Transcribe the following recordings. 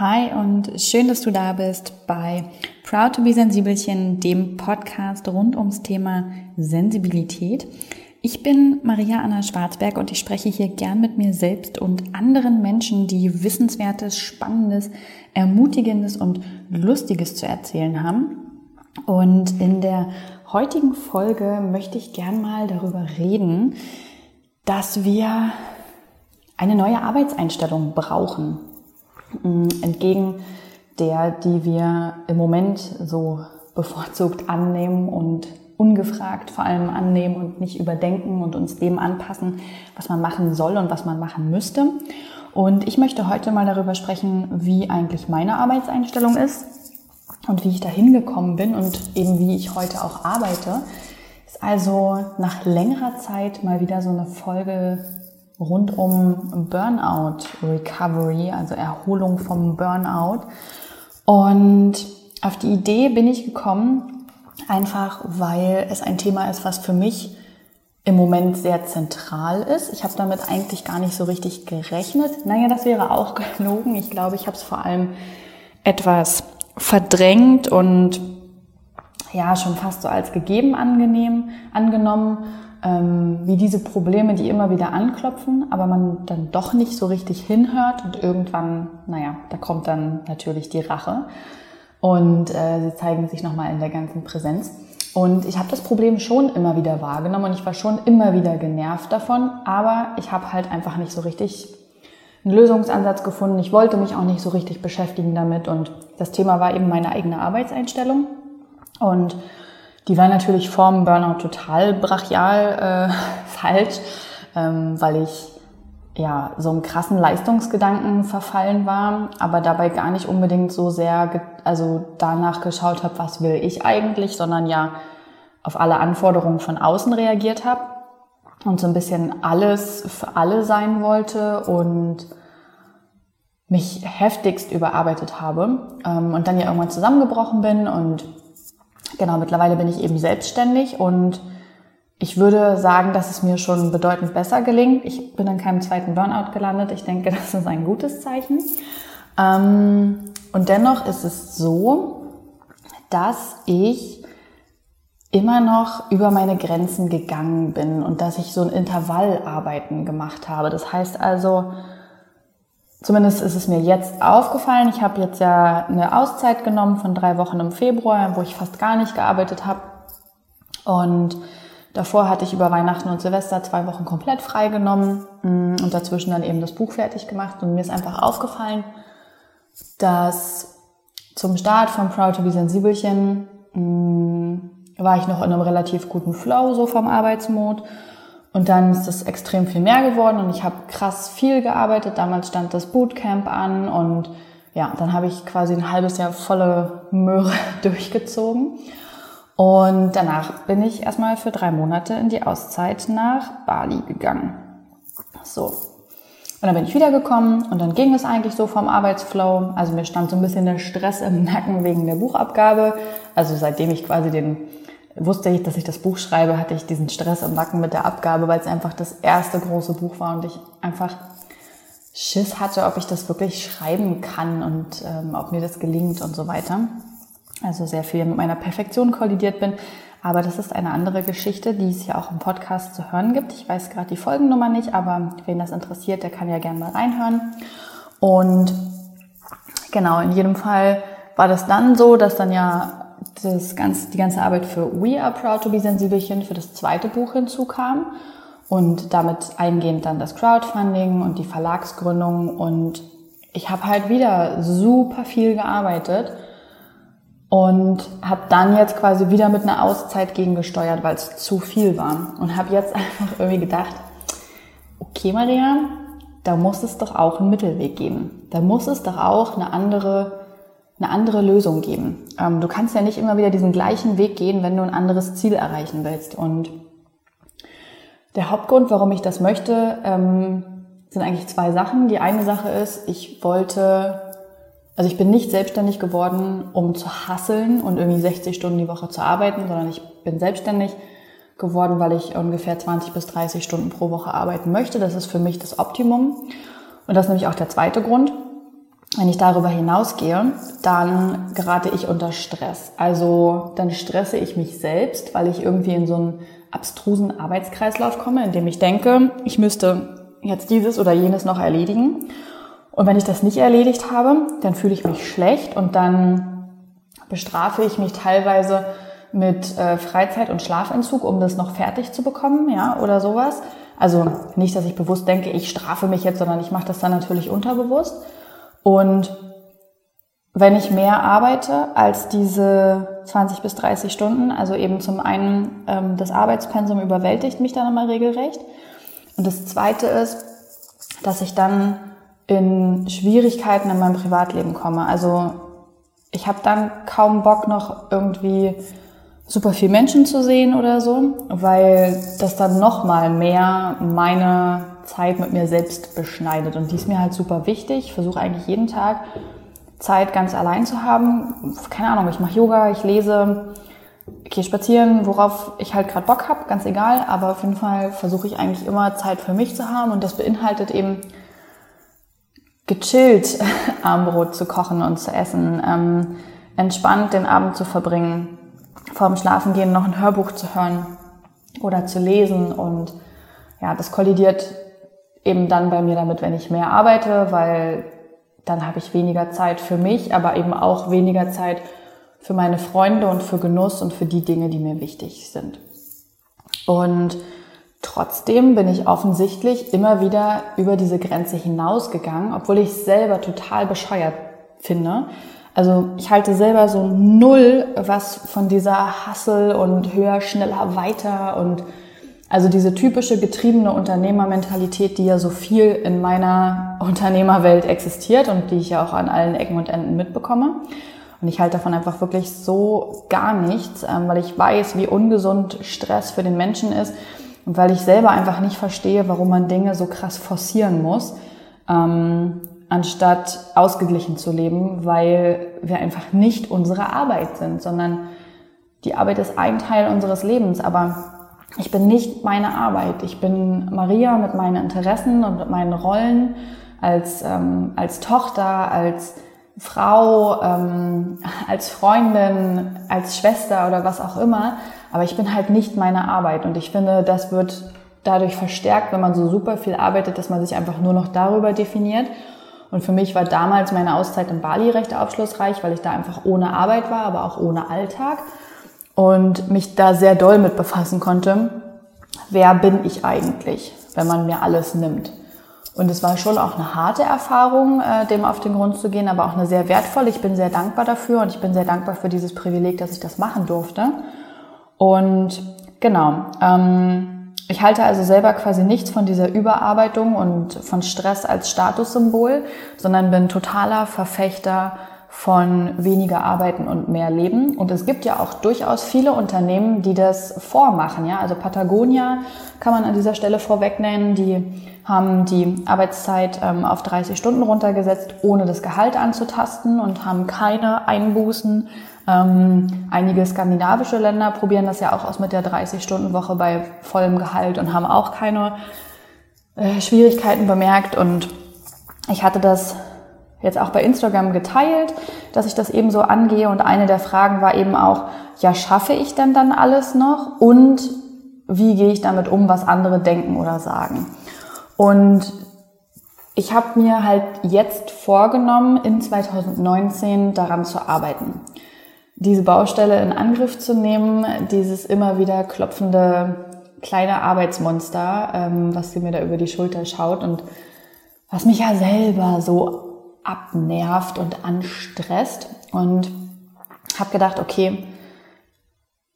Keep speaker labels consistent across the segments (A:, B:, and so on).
A: Hi und schön, dass du da bist bei Proud to be Sensibelchen, dem Podcast rund ums Thema Sensibilität. Ich bin Maria Anna Schwarzberg und ich spreche hier gern mit mir selbst und anderen Menschen, die Wissenswertes, Spannendes, Ermutigendes und Lustiges zu erzählen haben. Und in der heutigen Folge möchte ich gern mal darüber reden, dass wir eine neue Arbeitseinstellung brauchen. Mm, entgegen der, die wir im Moment so bevorzugt annehmen und ungefragt vor allem annehmen und nicht überdenken und uns dem anpassen, was man machen soll und was man machen müsste. Und ich möchte heute mal darüber sprechen, wie eigentlich meine Arbeitseinstellung ist und wie ich da hingekommen bin und eben wie ich heute auch arbeite. Ist also nach längerer Zeit mal wieder so eine Folge rund um Burnout Recovery, also Erholung vom Burnout. Und auf die Idee bin ich gekommen, einfach weil es ein Thema ist, was für mich im Moment sehr zentral ist. Ich habe damit eigentlich gar nicht so richtig gerechnet. Naja, das wäre auch gelogen. Ich glaube, ich habe es vor allem etwas verdrängt und ja, schon fast so als gegeben angenehm, angenommen ähm, wie diese Probleme, die immer wieder anklopfen, aber man dann doch nicht so richtig hinhört und irgendwann, naja, da kommt dann natürlich die Rache und äh, sie zeigen sich nochmal in der ganzen Präsenz. Und ich habe das Problem schon immer wieder wahrgenommen und ich war schon immer wieder genervt davon, aber ich habe halt einfach nicht so richtig einen Lösungsansatz gefunden. Ich wollte mich auch nicht so richtig beschäftigen damit und das Thema war eben meine eigene Arbeitseinstellung. Und die war natürlich vorm Burnout total brachial äh, falsch, ähm, weil ich ja so einen krassen Leistungsgedanken verfallen war, aber dabei gar nicht unbedingt so sehr also danach geschaut habe, was will ich eigentlich, sondern ja auf alle Anforderungen von außen reagiert habe und so ein bisschen alles für alle sein wollte und mich heftigst überarbeitet habe ähm, und dann ja irgendwann zusammengebrochen bin und Genau, mittlerweile bin ich eben selbstständig und ich würde sagen, dass es mir schon bedeutend besser gelingt. Ich bin in keinem zweiten Burnout gelandet. Ich denke, das ist ein gutes Zeichen. Ähm, und dennoch ist es so, dass ich immer noch über meine Grenzen gegangen bin und dass ich so ein Intervallarbeiten gemacht habe. Das heißt also, Zumindest ist es mir jetzt aufgefallen. Ich habe jetzt ja eine Auszeit genommen von drei Wochen im Februar, wo ich fast gar nicht gearbeitet habe. Und davor hatte ich über Weihnachten und Silvester zwei Wochen komplett frei genommen mm, und dazwischen dann eben das Buch fertig gemacht. Und mir ist einfach aufgefallen, dass zum Start von Proud to be Sensibelchen mm, war ich noch in einem relativ guten Flow so vom Arbeitsmod und dann ist es extrem viel mehr geworden und ich habe krass viel gearbeitet. Damals stand das Bootcamp an und ja, dann habe ich quasi ein halbes Jahr volle Möhre durchgezogen. Und danach bin ich erstmal für drei Monate in die Auszeit nach Bali gegangen. So. Und dann bin ich wiedergekommen und dann ging es eigentlich so vom Arbeitsflow. Also mir stand so ein bisschen der Stress im Nacken wegen der Buchabgabe. Also seitdem ich quasi den wusste ich, dass ich das Buch schreibe, hatte ich diesen Stress im Nacken mit der Abgabe, weil es einfach das erste große Buch war und ich einfach Schiss hatte, ob ich das wirklich schreiben kann und ähm, ob mir das gelingt und so weiter. Also sehr viel mit meiner Perfektion kollidiert bin. Aber das ist eine andere Geschichte, die es ja auch im Podcast zu hören gibt. Ich weiß gerade die Folgennummer nicht, aber wen das interessiert, der kann ja gerne mal reinhören. Und genau, in jedem Fall war das dann so, dass dann ja das ganze, die ganze Arbeit für We Are Proud to be Sensibelchen für das zweite Buch hinzukam. Und damit eingehend dann das Crowdfunding und die Verlagsgründung. Und ich habe halt wieder super viel gearbeitet und habe dann jetzt quasi wieder mit einer Auszeit gegengesteuert, weil es zu viel war. Und habe jetzt einfach irgendwie gedacht, okay Maria, da muss es doch auch einen Mittelweg geben. Da muss es doch auch eine andere eine andere Lösung geben. Ähm, du kannst ja nicht immer wieder diesen gleichen Weg gehen, wenn du ein anderes Ziel erreichen willst. Und der Hauptgrund, warum ich das möchte, ähm, sind eigentlich zwei Sachen. Die eine Sache ist, ich wollte, also ich bin nicht selbstständig geworden, um zu hasseln und irgendwie 60 Stunden die Woche zu arbeiten, sondern ich bin selbstständig geworden, weil ich ungefähr 20 bis 30 Stunden pro Woche arbeiten möchte. Das ist für mich das Optimum. Und das ist nämlich auch der zweite Grund. Wenn ich darüber hinausgehe, dann gerate ich unter Stress. Also dann stresse ich mich selbst, weil ich irgendwie in so einen abstrusen Arbeitskreislauf komme, in dem ich denke, ich müsste jetzt dieses oder jenes noch erledigen. Und wenn ich das nicht erledigt habe, dann fühle ich mich schlecht und dann bestrafe ich mich teilweise mit äh, Freizeit- und Schlafentzug, um das noch fertig zu bekommen, ja, oder sowas. Also nicht, dass ich bewusst denke, ich strafe mich jetzt, sondern ich mache das dann natürlich unterbewusst. Und wenn ich mehr arbeite als diese 20 bis 30 Stunden, also eben zum einen ähm, das Arbeitspensum überwältigt mich dann immer regelrecht. Und das Zweite ist, dass ich dann in Schwierigkeiten in meinem Privatleben komme. Also ich habe dann kaum Bock noch irgendwie super viel Menschen zu sehen oder so, weil das dann noch mal mehr meine Zeit mit mir selbst beschneidet und die ist mir halt super wichtig. Ich versuche eigentlich jeden Tag Zeit ganz allein zu haben. Keine Ahnung, ich mache Yoga, ich lese, gehe spazieren, worauf ich halt gerade Bock habe, ganz egal. Aber auf jeden Fall versuche ich eigentlich immer Zeit für mich zu haben und das beinhaltet eben gechillt Armbrot zu kochen und zu essen, ähm, entspannt den Abend zu verbringen, vorm Schlafengehen noch ein Hörbuch zu hören oder zu lesen und ja, das kollidiert eben dann bei mir damit, wenn ich mehr arbeite, weil dann habe ich weniger Zeit für mich, aber eben auch weniger Zeit für meine Freunde und für Genuss und für die Dinge, die mir wichtig sind. Und trotzdem bin ich offensichtlich immer wieder über diese Grenze hinausgegangen, obwohl ich selber total bescheuert finde. Also ich halte selber so null was von dieser Hassel und höher, schneller, weiter und also diese typische getriebene Unternehmermentalität, die ja so viel in meiner Unternehmerwelt existiert und die ich ja auch an allen Ecken und Enden mitbekomme. Und ich halte davon einfach wirklich so gar nichts, ähm, weil ich weiß, wie ungesund Stress für den Menschen ist und weil ich selber einfach nicht verstehe, warum man Dinge so krass forcieren muss, ähm, anstatt ausgeglichen zu leben, weil wir einfach nicht unsere Arbeit sind, sondern die Arbeit ist ein Teil unseres Lebens, aber ich bin nicht meine Arbeit. Ich bin Maria mit meinen Interessen und mit meinen Rollen als, ähm, als Tochter, als Frau, ähm, als Freundin, als Schwester oder was auch immer. Aber ich bin halt nicht meine Arbeit. Und ich finde, das wird dadurch verstärkt, wenn man so super viel arbeitet, dass man sich einfach nur noch darüber definiert. Und für mich war damals meine Auszeit in Bali recht aufschlussreich, weil ich da einfach ohne Arbeit war, aber auch ohne Alltag und mich da sehr doll mit befassen konnte. Wer bin ich eigentlich, wenn man mir alles nimmt? Und es war schon auch eine harte Erfahrung, äh, dem auf den Grund zu gehen, aber auch eine sehr wertvolle. Ich bin sehr dankbar dafür und ich bin sehr dankbar für dieses Privileg, dass ich das machen durfte. Und genau, ähm, ich halte also selber quasi nichts von dieser Überarbeitung und von Stress als Statussymbol, sondern bin totaler Verfechter von weniger arbeiten und mehr leben. Und es gibt ja auch durchaus viele Unternehmen, die das vormachen. Ja? Also Patagonia kann man an dieser Stelle vorweg nennen. Die haben die Arbeitszeit ähm, auf 30 Stunden runtergesetzt, ohne das Gehalt anzutasten und haben keine Einbußen. Ähm, einige skandinavische Länder probieren das ja auch aus mit der 30-Stunden-Woche bei vollem Gehalt und haben auch keine äh, Schwierigkeiten bemerkt. Und ich hatte das jetzt auch bei Instagram geteilt, dass ich das eben so angehe. Und eine der Fragen war eben auch, ja, schaffe ich denn dann alles noch? Und wie gehe ich damit um, was andere denken oder sagen? Und ich habe mir halt jetzt vorgenommen, in 2019 daran zu arbeiten. Diese Baustelle in Angriff zu nehmen, dieses immer wieder klopfende kleine Arbeitsmonster, ähm, was mir da über die Schulter schaut und was mich ja selber so abnervt und anstresst. Und habe gedacht, okay,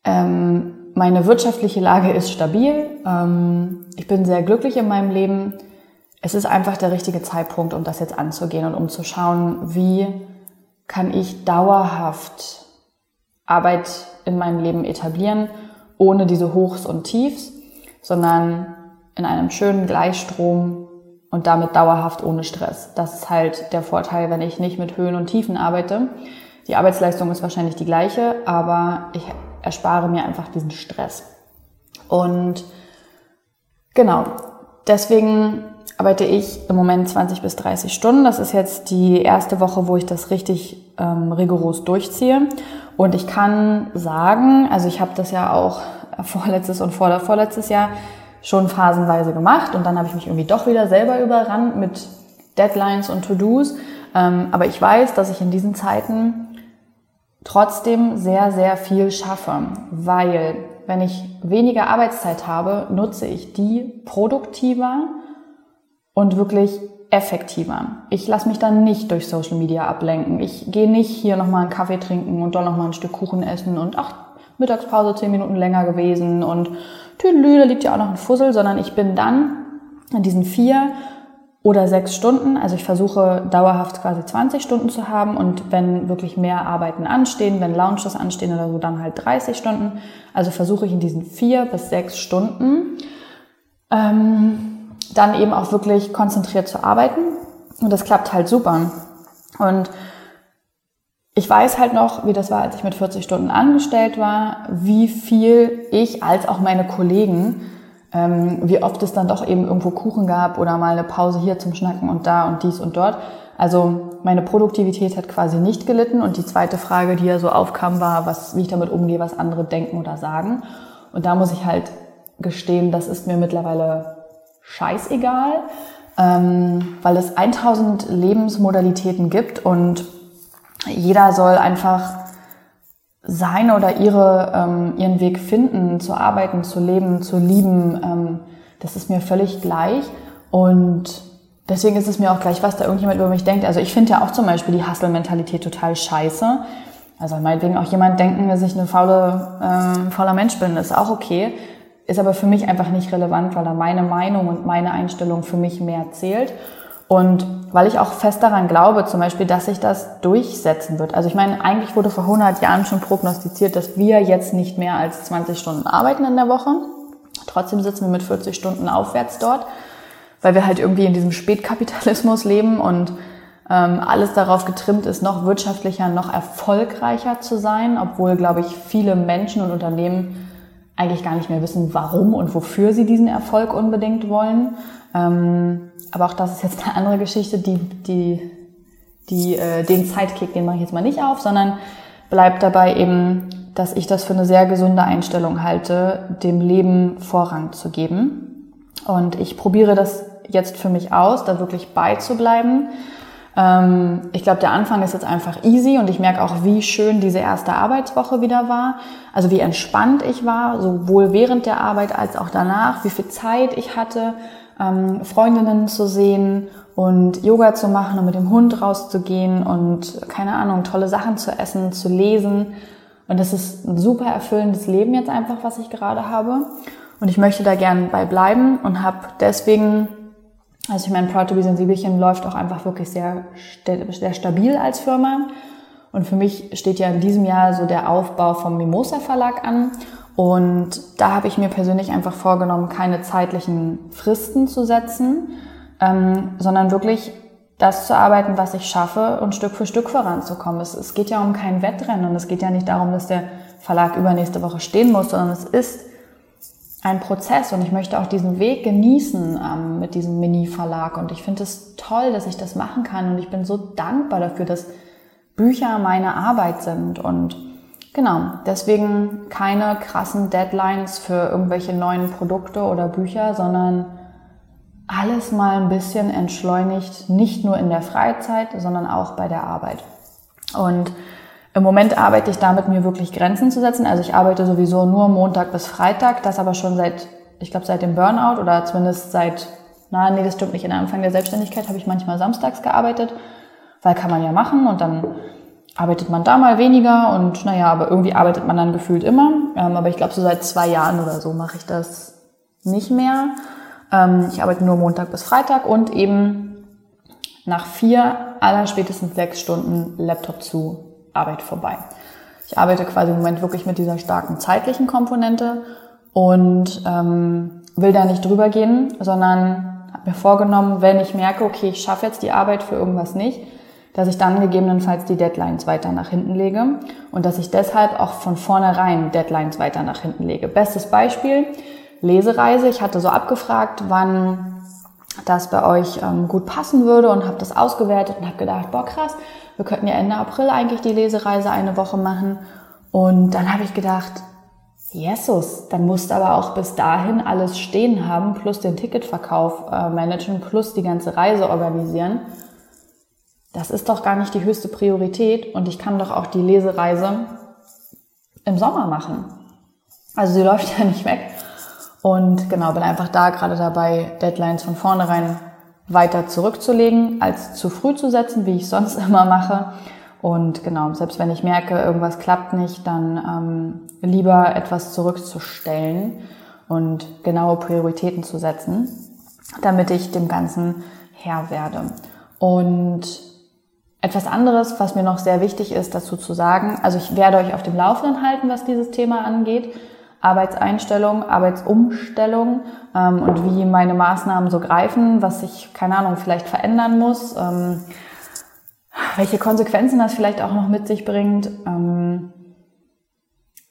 A: ähm, meine wirtschaftliche Lage ist stabil. Ähm, ich bin sehr glücklich in meinem Leben. Es ist einfach der richtige Zeitpunkt, um das jetzt anzugehen und um zu schauen, wie kann ich dauerhaft Arbeit in meinem Leben etablieren, ohne diese Hochs und Tiefs, sondern in einem schönen Gleichstrom und damit dauerhaft ohne Stress. Das ist halt der Vorteil, wenn ich nicht mit Höhen und Tiefen arbeite. Die Arbeitsleistung ist wahrscheinlich die gleiche, aber ich erspare mir einfach diesen Stress. Und genau, deswegen arbeite ich im Moment 20 bis 30 Stunden. Das ist jetzt die erste Woche, wo ich das richtig ähm, rigoros durchziehe. Und ich kann sagen, also ich habe das ja auch vorletztes und vorletztes Jahr schon phasenweise gemacht und dann habe ich mich irgendwie doch wieder selber überrannt mit Deadlines und To-Dos. Ähm, aber ich weiß, dass ich in diesen Zeiten trotzdem sehr, sehr viel schaffe, weil wenn ich weniger Arbeitszeit habe, nutze ich die produktiver und wirklich effektiver. Ich lasse mich dann nicht durch Social Media ablenken. Ich gehe nicht hier nochmal einen Kaffee trinken und dann nochmal ein Stück Kuchen essen und ach, Mittagspause zehn Minuten länger gewesen und tüdelü, da liegt ja auch noch ein Fussel, sondern ich bin dann in diesen vier oder sechs Stunden. Also ich versuche dauerhaft quasi 20 Stunden zu haben und wenn wirklich mehr Arbeiten anstehen, wenn Launches anstehen oder so, dann halt 30 Stunden. Also versuche ich in diesen vier bis sechs Stunden ähm, dann eben auch wirklich konzentriert zu arbeiten. Und das klappt halt super. Und ich weiß halt noch, wie das war, als ich mit 40 Stunden angestellt war, wie viel ich als auch meine Kollegen ähm, wie oft es dann doch eben irgendwo Kuchen gab oder mal eine Pause hier zum Schnacken und da und dies und dort. Also meine Produktivität hat quasi nicht gelitten und die zweite Frage, die ja so aufkam, war, was, wie ich damit umgehe, was andere denken oder sagen. Und da muss ich halt gestehen, das ist mir mittlerweile scheißegal, ähm, weil es 1000 Lebensmodalitäten gibt und jeder soll einfach seine oder ihre, ähm, ihren Weg finden, zu arbeiten, zu leben, zu lieben, ähm, das ist mir völlig gleich. Und deswegen ist es mir auch gleich, was da irgendjemand über mich denkt. Also ich finde ja auch zum Beispiel die Hustle-Mentalität total scheiße. Also meinetwegen auch jemand denken, dass ich eine faule, äh, fauler Mensch bin, ist auch okay. Ist aber für mich einfach nicht relevant, weil da meine Meinung und meine Einstellung für mich mehr zählt. Und weil ich auch fest daran glaube, zum Beispiel, dass sich das durchsetzen wird. Also ich meine, eigentlich wurde vor 100 Jahren schon prognostiziert, dass wir jetzt nicht mehr als 20 Stunden arbeiten in der Woche. Trotzdem sitzen wir mit 40 Stunden aufwärts dort, weil wir halt irgendwie in diesem Spätkapitalismus leben und ähm, alles darauf getrimmt ist, noch wirtschaftlicher, noch erfolgreicher zu sein, obwohl, glaube ich, viele Menschen und Unternehmen eigentlich gar nicht mehr wissen, warum und wofür sie diesen Erfolg unbedingt wollen. Ähm, aber auch das ist jetzt eine andere Geschichte, die, die, die, äh, den Sidekick, den mache ich jetzt mal nicht auf, sondern bleibt dabei eben, dass ich das für eine sehr gesunde Einstellung halte, dem Leben Vorrang zu geben. Und ich probiere das jetzt für mich aus, da wirklich beizubleiben. Ähm, ich glaube, der Anfang ist jetzt einfach easy und ich merke auch, wie schön diese erste Arbeitswoche wieder war. Also wie entspannt ich war, sowohl während der Arbeit als auch danach, wie viel Zeit ich hatte ähm, Freundinnen zu sehen und Yoga zu machen und mit dem Hund rauszugehen und keine Ahnung, tolle Sachen zu essen, zu lesen. Und das ist ein super erfüllendes Leben jetzt einfach, was ich gerade habe. Und ich möchte da gern bei bleiben und habe deswegen, also ich meine, Proud to be Sensibelchen läuft auch einfach wirklich sehr, sehr stabil als Firma. Und für mich steht ja in diesem Jahr so der Aufbau vom Mimosa Verlag an. Und da habe ich mir persönlich einfach vorgenommen, keine zeitlichen Fristen zu setzen, ähm, sondern wirklich das zu arbeiten, was ich schaffe und Stück für Stück voranzukommen. Es, es geht ja um kein Wettrennen und es geht ja nicht darum, dass der Verlag übernächste Woche stehen muss, sondern es ist ein Prozess und ich möchte auch diesen Weg genießen ähm, mit diesem Mini-Verlag. Und ich finde es toll, dass ich das machen kann. Und ich bin so dankbar dafür, dass Bücher meine Arbeit sind. Und Genau, deswegen keine krassen Deadlines für irgendwelche neuen Produkte oder Bücher, sondern alles mal ein bisschen entschleunigt, nicht nur in der Freizeit, sondern auch bei der Arbeit. Und im Moment arbeite ich damit, mir wirklich Grenzen zu setzen. Also ich arbeite sowieso nur Montag bis Freitag, das aber schon seit, ich glaube, seit dem Burnout oder zumindest seit, na, nee, das stimmt nicht, in Anfang der Selbstständigkeit habe ich manchmal samstags gearbeitet, weil kann man ja machen und dann arbeitet man da mal weniger und naja, aber irgendwie arbeitet man dann gefühlt immer. Ähm, aber ich glaube, so seit zwei Jahren oder so mache ich das nicht mehr. Ähm, ich arbeite nur Montag bis Freitag und eben nach vier, aller spätestens sechs Stunden Laptop zu, Arbeit vorbei. Ich arbeite quasi im Moment wirklich mit dieser starken zeitlichen Komponente und ähm, will da nicht drüber gehen, sondern habe mir vorgenommen, wenn ich merke, okay, ich schaffe jetzt die Arbeit für irgendwas nicht, dass ich dann gegebenenfalls die Deadlines weiter nach hinten lege und dass ich deshalb auch von vornherein Deadlines weiter nach hinten lege. Bestes Beispiel, Lesereise. Ich hatte so abgefragt, wann das bei euch ähm, gut passen würde und habe das ausgewertet und habe gedacht, boah krass, wir könnten ja Ende April eigentlich die Lesereise eine Woche machen. Und dann habe ich gedacht, Jesus, dann musst aber auch bis dahin alles stehen haben, plus den Ticketverkauf äh, managen, plus die ganze Reise organisieren. Das ist doch gar nicht die höchste Priorität und ich kann doch auch die Lesereise im Sommer machen. Also sie läuft ja nicht weg. Und genau, bin einfach da gerade dabei, Deadlines von vornherein weiter zurückzulegen, als zu früh zu setzen, wie ich sonst immer mache. Und genau, selbst wenn ich merke, irgendwas klappt nicht, dann ähm, lieber etwas zurückzustellen und genaue Prioritäten zu setzen, damit ich dem Ganzen Herr werde. Und etwas anderes, was mir noch sehr wichtig ist, dazu zu sagen, also ich werde euch auf dem Laufenden halten, was dieses Thema angeht. Arbeitseinstellung, Arbeitsumstellung ähm, und wie meine Maßnahmen so greifen, was ich, keine Ahnung, vielleicht verändern muss. Ähm, welche Konsequenzen das vielleicht auch noch mit sich bringt. Ähm,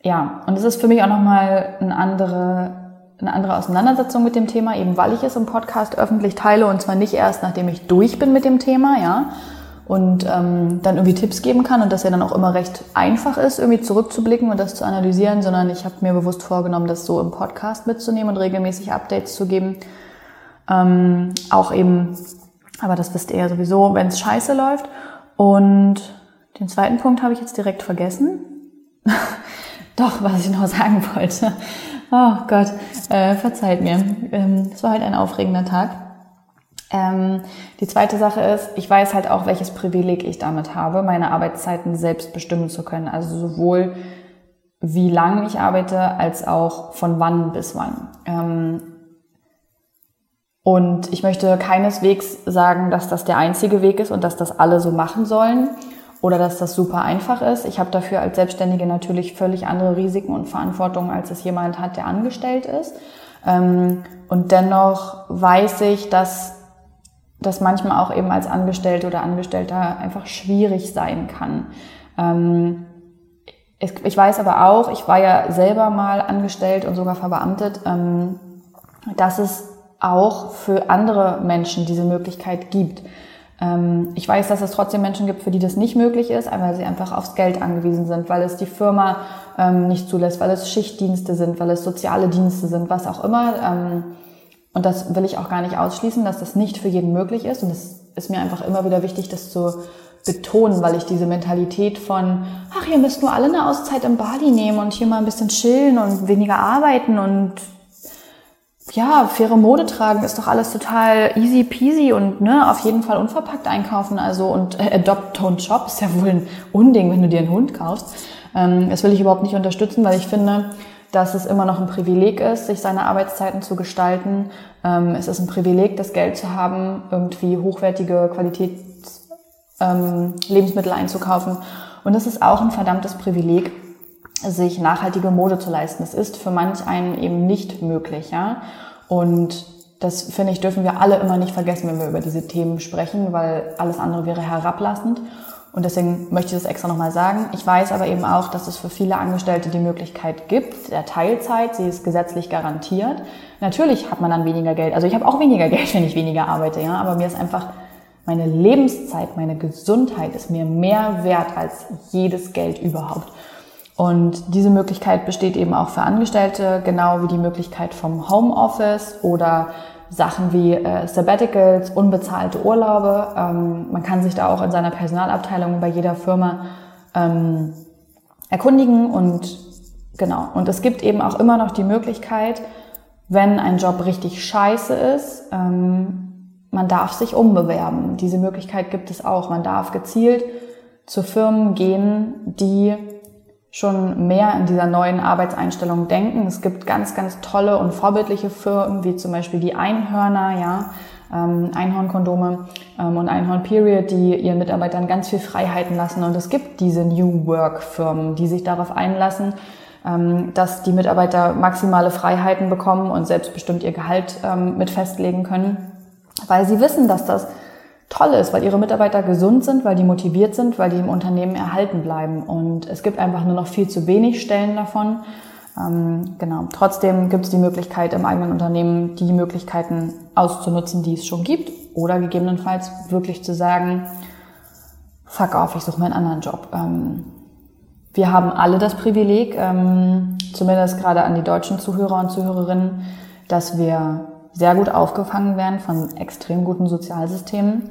A: ja, und es ist für mich auch nochmal eine andere, eine andere Auseinandersetzung mit dem Thema, eben weil ich es im Podcast öffentlich teile und zwar nicht erst, nachdem ich durch bin mit dem Thema, ja, und ähm, dann irgendwie Tipps geben kann und das ja dann auch immer recht einfach ist, irgendwie zurückzublicken und das zu analysieren, sondern ich habe mir bewusst vorgenommen, das so im Podcast mitzunehmen und regelmäßig Updates zu geben. Ähm, auch eben, aber das wisst ihr ja sowieso, wenn es scheiße läuft. Und den zweiten Punkt habe ich jetzt direkt vergessen. Doch, was ich noch sagen wollte. Oh Gott, äh, verzeiht mir. Ähm, es war halt ein aufregender Tag. Ähm, die zweite Sache ist, ich weiß halt auch, welches Privileg ich damit habe, meine Arbeitszeiten selbst bestimmen zu können. Also sowohl wie lang ich arbeite, als auch von wann bis wann. Ähm, und ich möchte keineswegs sagen, dass das der einzige Weg ist und dass das alle so machen sollen oder dass das super einfach ist. Ich habe dafür als Selbstständige natürlich völlig andere Risiken und Verantwortung, als es jemand hat, der angestellt ist. Ähm, und dennoch weiß ich, dass das manchmal auch eben als Angestellte oder Angestellter einfach schwierig sein kann. Ähm, ich weiß aber auch, ich war ja selber mal angestellt und sogar verbeamtet, ähm, dass es auch für andere Menschen diese Möglichkeit gibt. Ähm, ich weiß, dass es trotzdem Menschen gibt, für die das nicht möglich ist, weil sie einfach aufs Geld angewiesen sind, weil es die Firma ähm, nicht zulässt, weil es Schichtdienste sind, weil es soziale Dienste sind, was auch immer. Und das will ich auch gar nicht ausschließen, dass das nicht für jeden möglich ist. Und es ist mir einfach immer wieder wichtig, das zu betonen, weil ich diese Mentalität von, ach, ihr müsst nur alle eine Auszeit im Bali nehmen und hier mal ein bisschen chillen und weniger arbeiten und ja, faire Mode tragen ist doch alles total easy peasy und ne, auf jeden Fall unverpackt einkaufen. Also und äh, Adopt Don't Shop ist ja wohl ein Unding, wenn du dir einen Hund kaufst. Ähm, das will ich überhaupt nicht unterstützen, weil ich finde, dass es immer noch ein Privileg ist, sich seine Arbeitszeiten zu gestalten. Ähm, es ist ein Privileg, das Geld zu haben, irgendwie hochwertige Qualitäts ähm, einzukaufen. Und es ist auch ein verdammtes Privileg, sich nachhaltige Mode zu leisten. Das ist für manch einen eben nicht möglich, ja. Und das finde ich, dürfen wir alle immer nicht vergessen, wenn wir über diese Themen sprechen, weil alles andere wäre herablassend. Und deswegen möchte ich das extra nochmal sagen. Ich weiß aber eben auch, dass es für viele Angestellte die Möglichkeit gibt, der Teilzeit, sie ist gesetzlich garantiert. Natürlich hat man dann weniger Geld. Also ich habe auch weniger Geld, wenn ich weniger arbeite, ja. Aber mir ist einfach meine Lebenszeit, meine Gesundheit ist mir mehr wert als jedes Geld überhaupt. Und diese Möglichkeit besteht eben auch für Angestellte, genau wie die Möglichkeit vom Homeoffice oder Sachen wie äh, Sabbaticals, unbezahlte Urlaube. Ähm, man kann sich da auch in seiner Personalabteilung bei jeder Firma ähm, erkundigen und genau. Und es gibt eben auch immer noch die Möglichkeit, wenn ein Job richtig scheiße ist, ähm, man darf sich umbewerben. Diese Möglichkeit gibt es auch. Man darf gezielt zu Firmen gehen, die schon mehr in dieser neuen Arbeitseinstellung denken. Es gibt ganz, ganz tolle und vorbildliche Firmen, wie zum Beispiel die Einhörner, ja, ähm, Einhornkondome ähm, und Einhorn Period, die ihren Mitarbeitern ganz viel Freiheiten lassen. Und es gibt diese New Work Firmen, die sich darauf einlassen, ähm, dass die Mitarbeiter maximale Freiheiten bekommen und selbstbestimmt ihr Gehalt ähm, mit festlegen können, weil sie wissen, dass das toll ist, weil ihre Mitarbeiter gesund sind, weil die motiviert sind, weil die im Unternehmen erhalten bleiben. Und es gibt einfach nur noch viel zu wenig Stellen davon. Ähm, genau. Trotzdem gibt es die Möglichkeit im eigenen Unternehmen, die Möglichkeiten auszunutzen, die es schon gibt, oder gegebenenfalls wirklich zu sagen, fuck off, ich suche mir einen anderen Job. Ähm, wir haben alle das Privileg, ähm, zumindest gerade an die deutschen Zuhörer und Zuhörerinnen, dass wir sehr gut aufgefangen werden von extrem guten Sozialsystemen.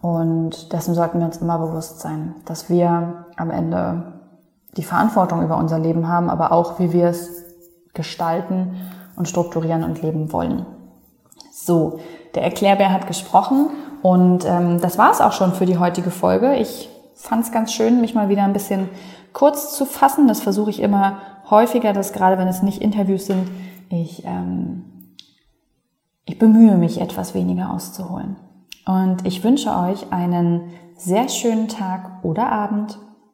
A: Und dessen sollten wir uns immer bewusst sein, dass wir am Ende die Verantwortung über unser Leben haben, aber auch, wie wir es gestalten und strukturieren und leben wollen. So, der Erklärbär hat gesprochen und ähm, das war es auch schon für die heutige Folge. Ich fand es ganz schön, mich mal wieder ein bisschen kurz zu fassen. Das versuche ich immer häufiger, dass gerade wenn es nicht Interviews sind, ich, ähm, ich bemühe mich etwas weniger auszuholen. Und ich wünsche euch einen sehr schönen Tag oder Abend